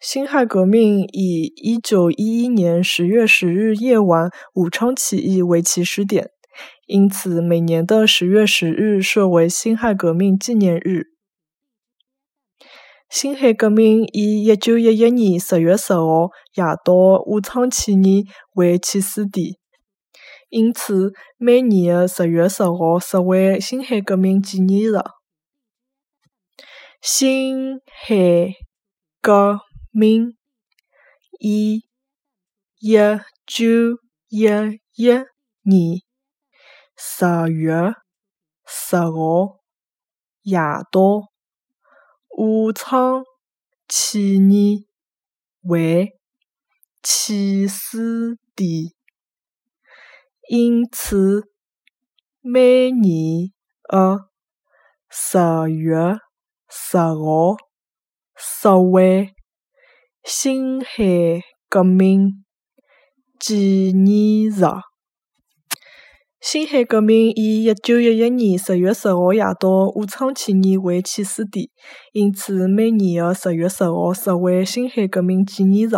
辛亥革命以一九一一年十月十日夜晚武昌起义为起始点，因此每年的十月十日设为辛亥革命纪念日。辛亥革命以一九一一年十月十号夜到武昌起义为起始点，因此每年的十月十号设为辛亥革命纪念日。辛亥革明以一九一一年十月十号夜到武昌起义为起始点，因此每年的十月十号设为辛亥革命纪念日。辛亥革命以一九一一年十月十号夜到武昌起义为起始点，因此每年的十月十号设为辛亥革命纪念日。